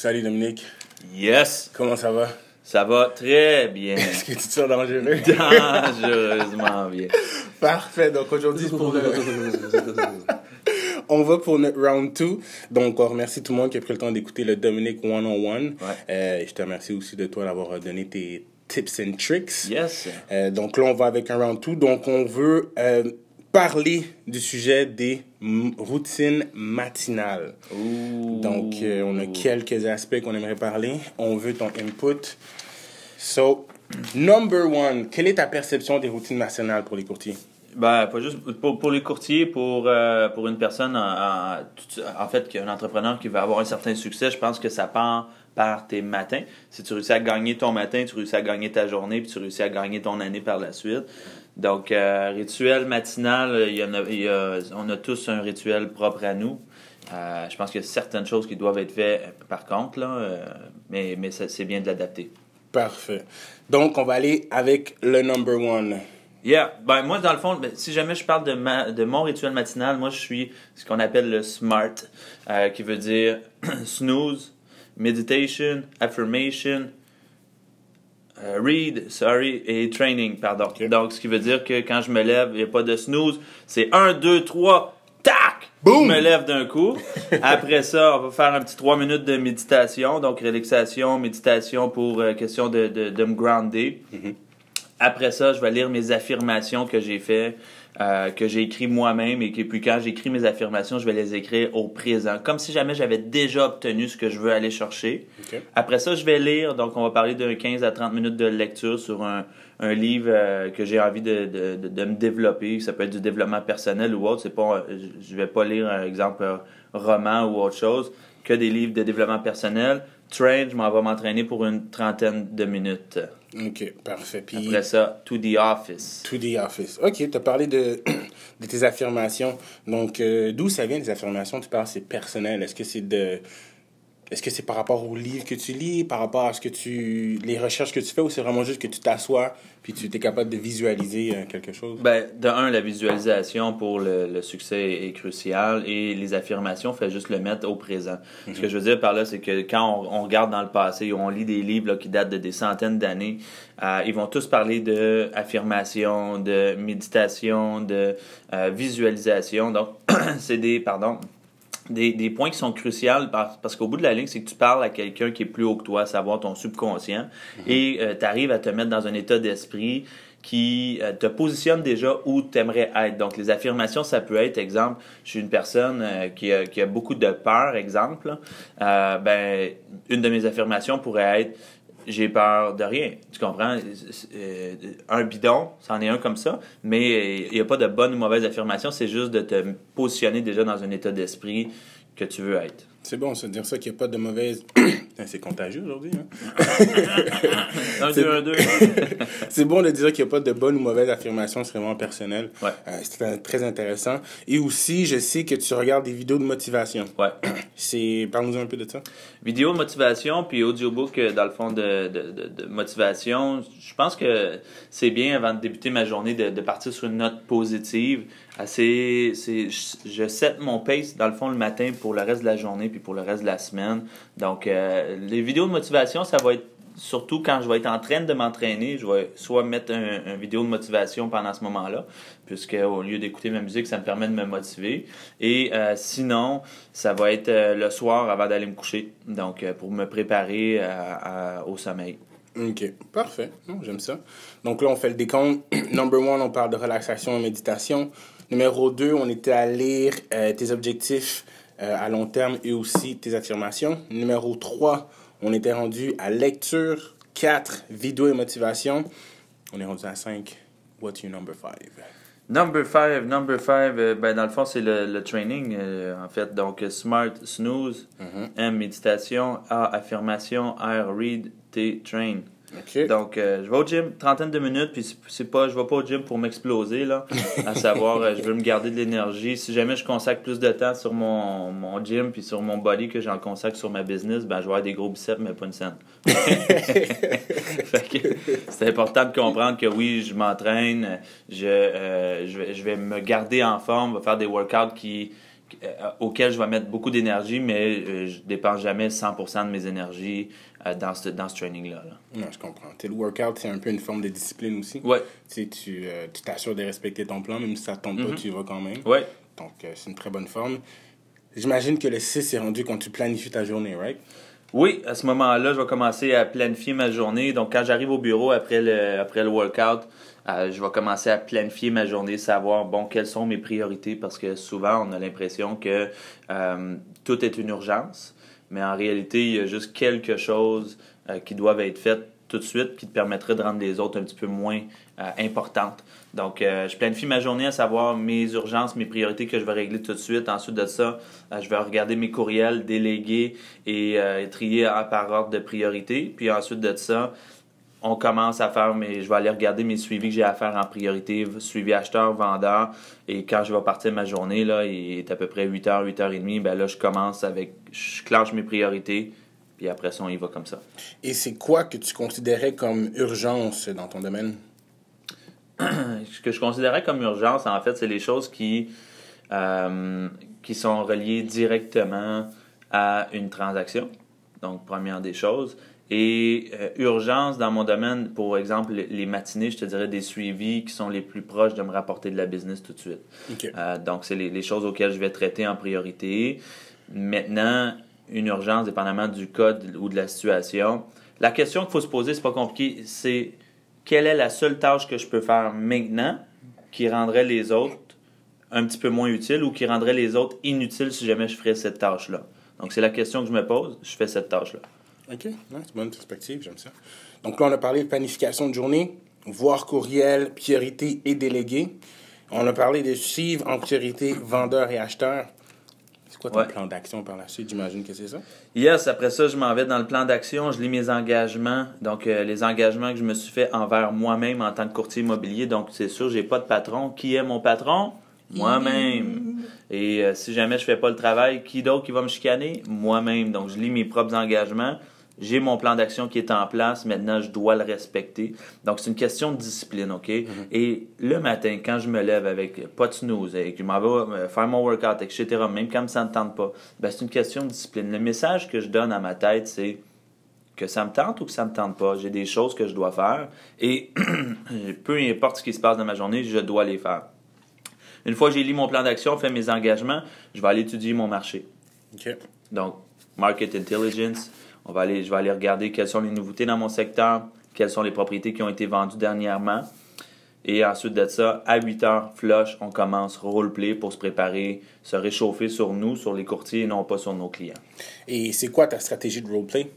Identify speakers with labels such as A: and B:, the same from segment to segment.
A: Salut Dominique.
B: Yes!
A: Comment ça va?
B: Ça va très bien.
A: Est-ce que tu te sens dangereux?
B: Dangereusement bien.
A: Parfait. Donc aujourd'hui, c'est pour le... on va pour notre round 2. Donc, on remercie tout le monde qui a pris le temps d'écouter le Dominique One-on-One. Euh, je te remercie aussi de toi d'avoir donné tes tips and tricks.
B: Yes.
A: Euh, donc là, on va avec un round 2. Donc, on veut euh, parler du sujet des routines matinales. Donc, euh, on a quelques aspects qu'on aimerait parler. On veut ton input. So, number one, quelle est ta perception des routines matinales pour les courtiers?
B: Ben, pas juste pour, pour les courtiers, pour, euh, pour une personne, en, en, en fait, qui est un entrepreneur qui veut avoir un certain succès, je pense que ça part par tes matins. Si tu réussis à gagner ton matin, tu réussis à gagner ta journée, puis tu réussis à gagner ton année par la suite. Donc, euh, rituel matinal, il y en a, il y a- on a tous un rituel propre à nous. Euh, je pense qu'il y a certaines choses qui doivent être faites euh, par contre, là, euh, mais, mais c'est bien de l'adapter.
A: Parfait. Donc, on va aller avec le number one.
B: Yeah. Ben, moi, dans le fond, ben, si jamais je parle de, ma, de mon rituel matinal, moi, je suis ce qu'on appelle le SMART, qui veut dire snooze, meditation, affirmation, euh, read, sorry, et training, pardon. Donc, ce qui veut dire que quand je me lève, il n'y a pas de snooze. C'est 1, 2, 3, tac!
A: Boum!
B: Je me lève d'un coup. Après ça, on va faire un petit 3 minutes de méditation. Donc, relaxation, méditation pour euh, question de, de, de me grounder. Après ça, je vais lire mes affirmations que j'ai fait, euh, que j'ai écrit moi-même et que puis quand j'écris mes affirmations, je vais les écrire au présent, comme si jamais j'avais déjà obtenu ce que je veux aller chercher.
A: OK.
B: Après ça, je vais lire, donc on va parler de 15 à 30 minutes de lecture sur un, un livre euh, que j'ai envie de, de, de, de me développer. Ça peut être du développement personnel ou autre. C'est pas, euh, je vais pas lire un exemple roman ou autre chose, que des livres de développement personnel. Train, je m'en vais m'entraîner pour une trentaine de minutes.
A: OK, parfait. Puis,
B: Après ça, to the office.
A: to the office. OK, tu as parlé de, de tes affirmations. Donc, euh, d'où ça vient, les affirmations? Tu parles, c'est personnel. Est-ce que c'est de... Est-ce que c'est par rapport aux livres que tu lis, par rapport à ce que tu, les recherches que tu fais, ou c'est vraiment juste que tu t'assois puis tu es capable de visualiser euh, quelque chose?
B: Ben, de un, la visualisation pour le, le succès est cruciale et les affirmations, fait juste le mettre au présent. Ce que je veux dire par là, c'est que quand on, on regarde dans le passé ou on lit des livres là, qui datent de des centaines d'années, euh, ils vont tous parler de affirmation, de méditation, de euh, visualisation. Donc, c'est des, pardon, des, des points qui sont cruciaux par- parce qu'au bout de la ligne, c'est que tu parles à quelqu'un qui est plus haut que toi, à savoir ton subconscient, et tu arrives à te mettre dans un état d'esprit qui euh, te positionne déjà où tu aimerais être. Donc, les affirmations, ça peut être, exemple, je suis une personne euh, qui, a, qui a beaucoup de peur, exemple. Euh, ben, une de mes affirmations pourrait être j'ai peur de rien. Tu comprends? Euh, un bidon, c'en est un comme ça, mais il n'y a pas de bonne ou mauvaise affirmation, c'est juste de te positionner déjà dans un état d'esprit que tu veux être.
A: C'est bon, ça veut dire ça qu'il n'y a pas de mauvaise... Putain, c'est contagieux aujourd'hui, hein? C'est- bon de dire qu'il n'y a pas de bonne ou mauvaise affirmation, c'est vraiment personnel.
B: Ouais.
A: Euh, c'est très- intéressant. Et aussi, je sais que tu regardes des vidéos de motivation.
B: Ouais.
A: C'est... Parle-nous un peu de ça.
B: Vidéo de motivation, puis audiobook, euh, dans le fond, de, de, de, de motivation. Je pense que c'est bien, avant de débuter ma journée, de partir sur une note positive. C'est, je, set mon pace, dans le fond, le matin pour le reste de la journée, puis pour le reste de la semaine. Donc, euh, les vidéos de motivation, ça va être surtout quand je vais être en train de m'entraîner, je vais soit mettre un, un vidéo de motivation pendant ce moment-là, puisque au lieu d'écouter ma musique, ça me permet de me motiver. Et euh, sinon, ça va être euh, le soir avant d'aller me coucher, donc euh, pour me préparer à- au sommeil.
A: OK. Parfait. J'aime ça. Donc là, on fait le décompte. Number one, on parle de relaxation et méditation. Numéro deux, on était à lire euh, tes objectifs euh, à long terme et aussi tes affirmations. Numéro trois, on était rendu à lecture. Quatre, vidéo et motivation. On est rendu à cinq. What's your number five?
B: Number 5, number 5, ben dans le fond, c'est le, le training, euh, en fait. Donc, euh, SMART, snooze,
A: Mhm.
B: M, méditation, A, affirmation, R, read, Train. Donc, euh, je vais au gym, trentaine de minutes, puis c'est- pas, je vais pas au gym pour m'exploser, là. À savoir, euh, je veux me garder de l'énergie. Si jamais je consacre plus de temps sur mon, mon gym, puis sur mon body que j'en consacre sur ma business, ben, je vais avoir des gros biceps, mais pas une scène. C'est important de comprendre que oui, je m'entraîne, je, euh, je, vais, je vais me garder en forme, je vais faire des workouts qui, auquel je vais mettre beaucoup d'énergie, mais euh, je dépense jamais 100% de mes énergies euh, dans ce, dans ce training-là.
A: Non, je comprends. le workout, c'est un peu une forme de discipline aussi.
B: Ouais.
A: Tu t'assures de respecter ton plan, même si ça ne tombe pas, mm-hmm. tu y vas quand même.
B: Ouais.
A: Donc, c'est une très bonne forme. J'imagine que le 6 est rendu quand tu planifies ta journée, right?
B: Oui, à ce moment-là, je vais commencer à planifier ma journée. Donc, quand j'arrive au bureau après le, workout, euh, je vais commencer à planifier ma journée, savoir, bon, quelles sont mes priorités, parce que souvent, on a l'impression que euh, tout est une urgence, mais en réalité, il y a juste quelque chose euh, qui doivent être faites tout de suite qui te permettrait de rendre les autres un petit peu moins importantes. Donc, je planifie ma journée à savoir mes urgences, mes priorités que je vais régler tout de suite. Ensuite de ça, je vais regarder mes courriels, déléguer et trier par ordre de priorité. Puis ensuite de ça, on commence à faire mes. Je vais aller regarder mes suivis que j'ai à faire en priorité, suivi acheteur, vendeur. Et quand je vais partir ma journée, là, il est à peu près 8h, 8h30, ben là, je commence avec. Je clenche mes priorités, puis après ça, on y va comme ça.
A: Et c'est quoi que tu considérais comme urgence dans ton domaine?
B: Ce que je considérais comme urgence, en fait, c'est les choses qui, euh, qui sont reliées directement à une transaction. Donc, première des choses. Et euh, urgence dans mon domaine, pour exemple, les matinées, je te dirais des suivis qui sont les plus proches de me rapporter de la business tout de suite. Euh, donc, c'est les, choses auxquelles je vais traiter en priorité. Maintenant, une urgence, dépendamment du code ou de la situation. La question qu'il faut se poser, c'est pas compliqué, c'est quelle est la seule tâche que je peux faire maintenant qui rendrait les autres un petit peu moins utiles ou qui rendrait les autres inutiles si jamais je ferais cette tâche-là. Donc, c'est la question que je me pose, je fais cette tâche-là.
A: OK, c'est une bonne perspective, j'aime ça. Donc là, on a parlé de planification de journée, voir courriel, priorité et délégué. On a parlé de suivre en priorité vendeur et acheteur. C'est quoi ton plan d'action par la suite? J'imagine que c'est ça?
B: Yes, après ça, je m'en vais dans le plan d'action, je lis mes engagements. Donc, euh, les engagements que je me suis fait envers moi-même en tant que courtier immobilier. Donc, c'est sûr, j'ai pas de patron. Qui est mon patron? Moi-même. Et euh, si jamais je fais pas le travail, qui d'autre qui va me chicaner? Moi-même. Donc, je lis mes propres engagements j'ai mon plan d'action qui est en place, maintenant je dois le respecter. Donc c'est une question de discipline, OK? Mm-hmm. Et le matin, quand je me lève avec pas de snooze, et que je m'en vais euh, faire mon workout, etc., même quand ça ne me tente pas, ben, c'est une question de discipline. Le message que je donne à ma tête, c'est que ça me tente ou que ça me tente pas. J'ai des choses que je dois faire et peu importe ce qui se passe dans ma journée, je dois les faire. Une fois que j'ai lu mon plan d'action, fait mes engagements, je vais aller étudier mon marché. Donc, market intelligence, on va aller, je vais aller regarder quelles sont les nouveautés dans mon secteur, quelles sont les propriétés qui ont été vendues dernièrement. Et ensuite de ça, à 8 heures, flush, on commence roleplay pour se préparer, se réchauffer sur nous, sur les courtiers et non pas sur nos clients.
A: Et c'est quoi ta stratégie de roleplay?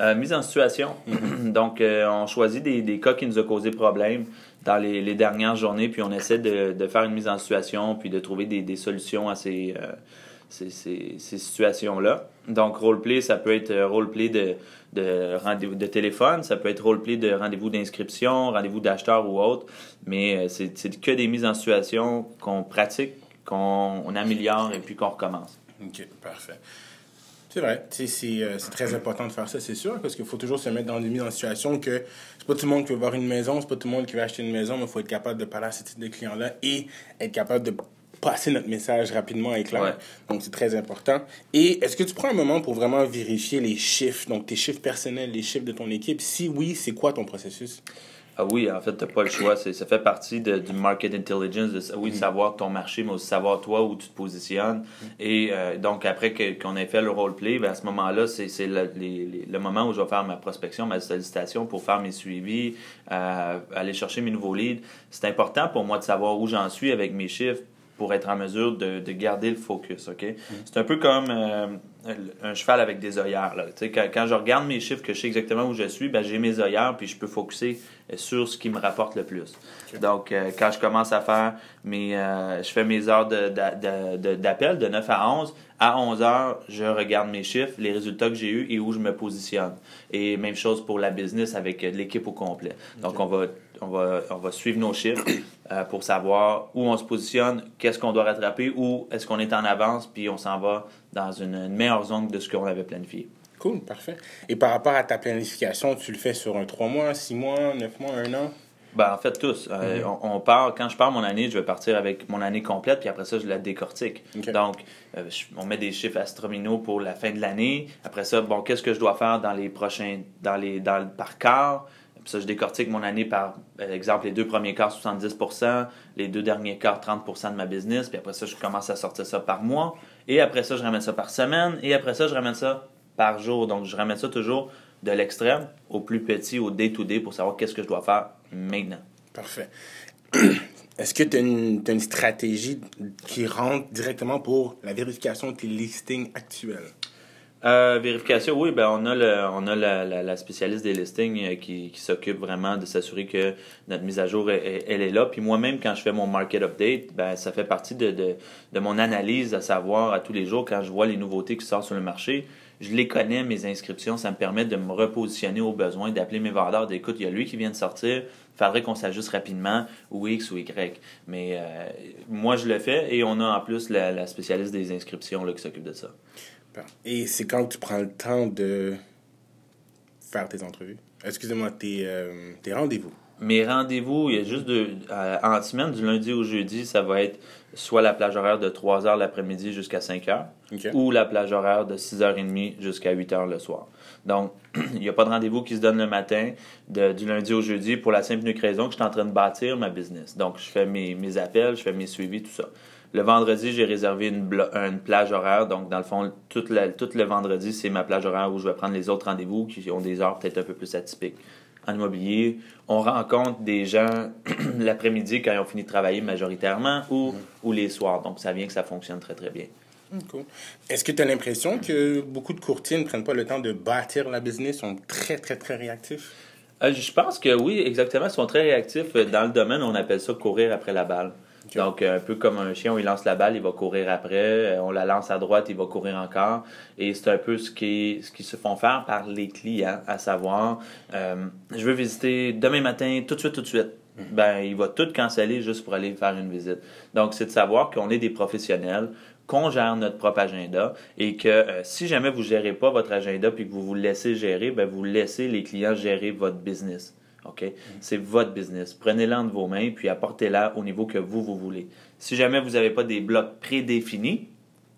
B: Euh, mise en situation. Donc, euh, on choisit des, des, cas qui nous ont causé problème dans les, dernières journées, puis on essaie de, faire une mise en situation, puis de trouver des, solutions à ces, euh, ces, ces, situations-là. Donc, roleplay, ça peut être euh, roleplay de, de rendez-vous de téléphone, ça peut être roleplay de rendez-vous d'inscription, rendez-vous d'acheteur ou autre, mais euh, c'est, c'est que des mises en situation qu'on pratique, qu'on améliore et puis qu'on recommence.
A: OK, parfait. C'est vrai, c'est, euh, c'est très important de faire ça, c'est sûr, parce qu'il faut toujours se mettre dans des mises en situation que c'est pas tout le monde qui veut voir une maison, c'est pas tout le monde qui veut acheter une maison, mais il faut être capable de parler à ce type de clients-là et être capable de passer notre message rapidement et clair. Donc, c'est très important. Et est-ce que tu prends un moment pour vraiment vérifier les chiffres, donc tes chiffres personnels, les chiffres de ton équipe? Si oui, c'est quoi ton processus?
B: Ah oui, en fait, tu n'as pas le choix. Ça fait partie de, du market intelligence, de, oui, de mm. savoir ton marché, mais aussi savoir toi où tu te positionnes. Mm. Et euh, donc, après qu'on ait fait le roleplay, ben, à ce moment-là, c'est le, le, moment où je vais faire ma prospection, ma sollicitation pour faire mes suivis, euh, aller chercher mes nouveaux leads. C'est important pour moi de savoir où j'en suis avec mes chiffres pour être en mesure de, de garder le focus. ok? Mm. C'est un peu comme euh, un cheval avec des œillères. Là. Quand, quand, je regarde mes chiffres, que je sais exactement où je suis, ben, j'ai mes œillères, puis je peux focuser euh, sur ce qui me rapporte le plus. Donc, euh, quand je commence à faire mes... je fais mes heures d'appel de, de, 9 à 11, à 11 heures, je regarde mes chiffres, les résultats que j'ai eus et où je me positionne. Et même chose pour la business avec l'équipe au complet. Donc, on va on va, on va suivre nos chiffres euh, pour savoir où on se positionne, qu'est-ce qu'on doit rattraper, où est-ce qu'on est en avance, puis on s'en va dans une, meilleure zone de ce qu'on avait planifié.
A: Cool, parfait. Et par rapport à ta planification, tu le fais sur un 3 mois, 6 mois, 9 mois, 1 an?
B: Ben, en fait, tous. Euh,
A: Mhm.
B: on, on part, quand je pars mon année, je vais partir avec mon année complète, puis après ça, je la décortique. Donc, euh, je- on met des chiffres astronomiaux pour la fin de l'année. Après ça, bon, qu'est-ce que je dois faire dans les prochains, dans les, dans par quart? Puis ça, je décortique mon année par, par exemple, les deux premiers quarts, 70% les deux derniers quarts, 30% de ma business. Puis après ça, je commence à sortir ça par mois. Et après ça, je ramène ça par semaine. Et après ça, je ramène ça par jour. Donc, je ramène ça toujours de l'extrême au plus petit, au day-to-day, pour savoir qu'est-ce que je dois faire maintenant.
A: Parfait. Est-ce que tu as, une stratégie qui rentre directement pour la vérification de tes listings actuels?
B: Euh, vérification, oui, ben on a le, on a la, la, la spécialiste des listings euh, qui, qui s'occupe vraiment de s'assurer que notre mise à jour elle, est là. Puis moi-même, quand je fais mon market update, ben ça fait partie de, de, de mon analyse à savoir à tous les jours quand je vois les nouveautés qui sortent sur le marché. Je les connais, mes inscriptions, ça me permet de me repositionner au besoin, d'appeler mes vendeurs, d'écoute, il y a lui qui vient de sortir, faudrait qu'on s'ajuste rapidement, ou X ou Y. Mais euh, moi, je le fais et on a en plus la, la spécialiste des inscriptions là, qui s'occupe de ça.
A: Et c'est quand tu prends le temps de faire tes entrevues? Excusez-moi, tes, euh, tes rendez-vous.
B: Mes rendez-vous, il y a juste de, euh, en semaine, du lundi au jeudi, ça va être soit la plage horaire de 3 h l'après-midi jusqu'à 5 h ou la plage horaire de 6h30 jusqu'à 8 h le soir. Donc, il n'y a pas de rendez-vous qui se donne le matin de- du lundi au jeudi pour la simple et unique raison que je suis en train de bâtir ma business. Donc, je fais mes, mes appels, je fais mes suivis, tout ça. Le vendredi, j'ai réservé une, plage horaire. Donc, dans le fond, tout le, tout le vendredi, c'est ma plage horaire où je vais prendre les autres rendez-vous qui ont des heures peut-être un peu plus atypiques. En immobilier, on rencontre des gens l'après-midi quand ils ont fini de travailler majoritairement ou, ou les soirs. Donc, ça vient que ça fonctionne très, très bien.
A: Hmm, Cool. Est-ce que tu as l'impression que beaucoup de courtiers ne prennent pas le temps de bâtir la business, sont très, très, très réactifs?
B: Euh, je pense que oui, exactement. Ils sont très réactifs. Euh, Dans le domaine, on appelle ça courir après la balle. Donc, euh, un peu comme un chien, où il lance la balle, il va courir après. Euh, On la lance à droite, il va courir encore. Et c'est un peu ce qui, ce qui se font faire par les clients, à savoir, euh, je veux visiter demain matin, tout de suite, tout de suite. Ben, il va tout canceller juste pour aller faire une visite. Donc, c'est de savoir qu'on est des professionnels, qu'on gère notre propre agenda et que euh, si jamais vous gérez pas votre agenda puis que vous vous laissez gérer, ben vous laissez les clients gérer votre business. OK? C'est votre business. Prenez-la entre vos mains puis apportez-la au niveau que vous, vous voulez. Si jamais vous n'avez pas des blocs prédéfinis,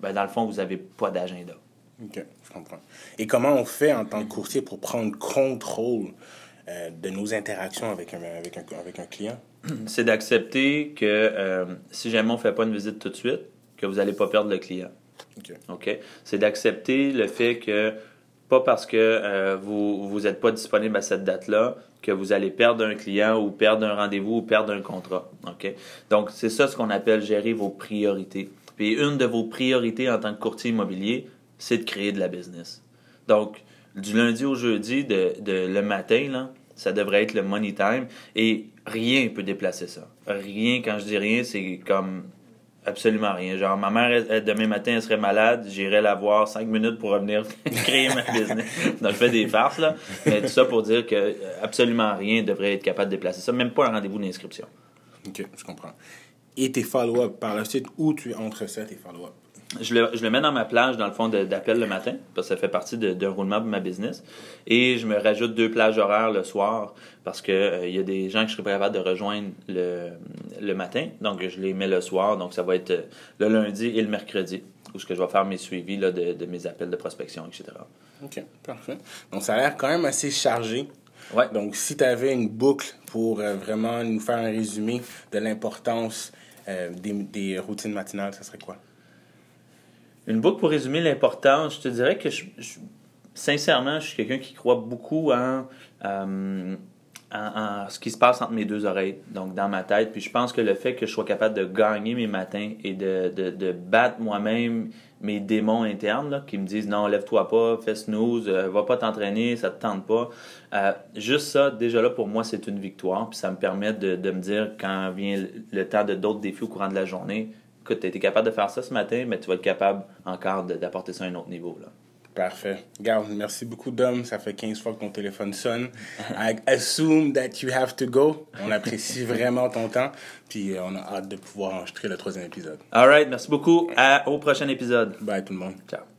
B: ben dans le fond, vous n'avez pas d'agenda.
A: OK, je comprends. Et comment on fait en tant que courtier pour prendre contrôle euh, de nos interactions avec un, avec un, avec un client?
B: C'est d'accepter que euh, si jamais on ne fait pas une visite tout de suite, que vous n'allez pas perdre le client.
A: OK.
B: OK? C'est d'accepter le fait que, pas parce que euh, vous vous n'êtes pas disponible à cette date-là, que vous allez perdre un client ou perdre un rendez-vous ou perdre un contrat. Donc, c'est ça ce qu'on appelle gérer vos priorités. Puis, une de vos priorités en tant que courtier immobilier, c'est de créer de la business. Donc, du lundi au jeudi, de, de- le matin, là, ça devrait être le money time et rien peut déplacer ça. Rien, quand je dis rien, c'est comme absolument rien. Genre, ma mère, demain matin, elle serait malade, j'irai la voir cinq minutes pour revenir créer ma business. Donc, je fais des farces, là. Mais tout ça pour dire que euh, absolument rien devrait être capable de déplacer ça, même pas un rendez-vous d'inscription.
A: OK, je comprends. Et tes follow-up par la suite, où tu entre ça, tes follow-up?
B: Je le, je le mets dans ma plage, dans le fond, d'appel le matin, parce que ça fait partie d'un roulement de ma business. Et je me rajoute deux plages horaires le soir, parce que euh, il y a des gens que je serais pas capable de rejoindre le, le matin. Donc, je les mets le soir. Donc, ça va être euh, le lundi et le mercredi, où ce que je vais faire mes suivis là, de, de mes appels de prospection, etc.
A: OK, parfait. Donc, ça a l'air quand même assez chargé.
B: Ouais.
A: Donc, si tu avais une boucle pour euh, vraiment nous faire un résumé de l'importance des, des routines matinales, ça serait quoi?
B: Une boucle pour résumer l'importance, je te dirais que je, sincèrement, je suis quelqu'un qui croit beaucoup en, euh, en, en ce qui se passe entre mes deux oreilles, donc dans ma tête. Puis je pense que le fait que je sois capable de gagner mes matins et de, de, de battre moi-même mes démons internes là, qui me disent non, lève-toi pas, fais snooze, euh, va pas t'entraîner, ça te tente pas. Euh, juste ça, déjà là, pour moi, c'est une victoire. Puis ça me permet de, de me dire quand vient le temps de d'autres défis au courant de la journée, écoute, tu été capable de faire ça ce matin, mais tu vas être capable encore d'apporter ça à un autre niveau. Là.
A: Parfait. Garde, merci beaucoup, Dom. Ça fait 15 fois que ton téléphone sonne. I assume that you have to go. On apprécie vraiment ton temps. Puis euh, on a hâte de pouvoir enregistrer le troisième épisode.
B: All right, merci beaucoup. À, au prochain épisode.
A: Bye tout le monde.
B: Ciao.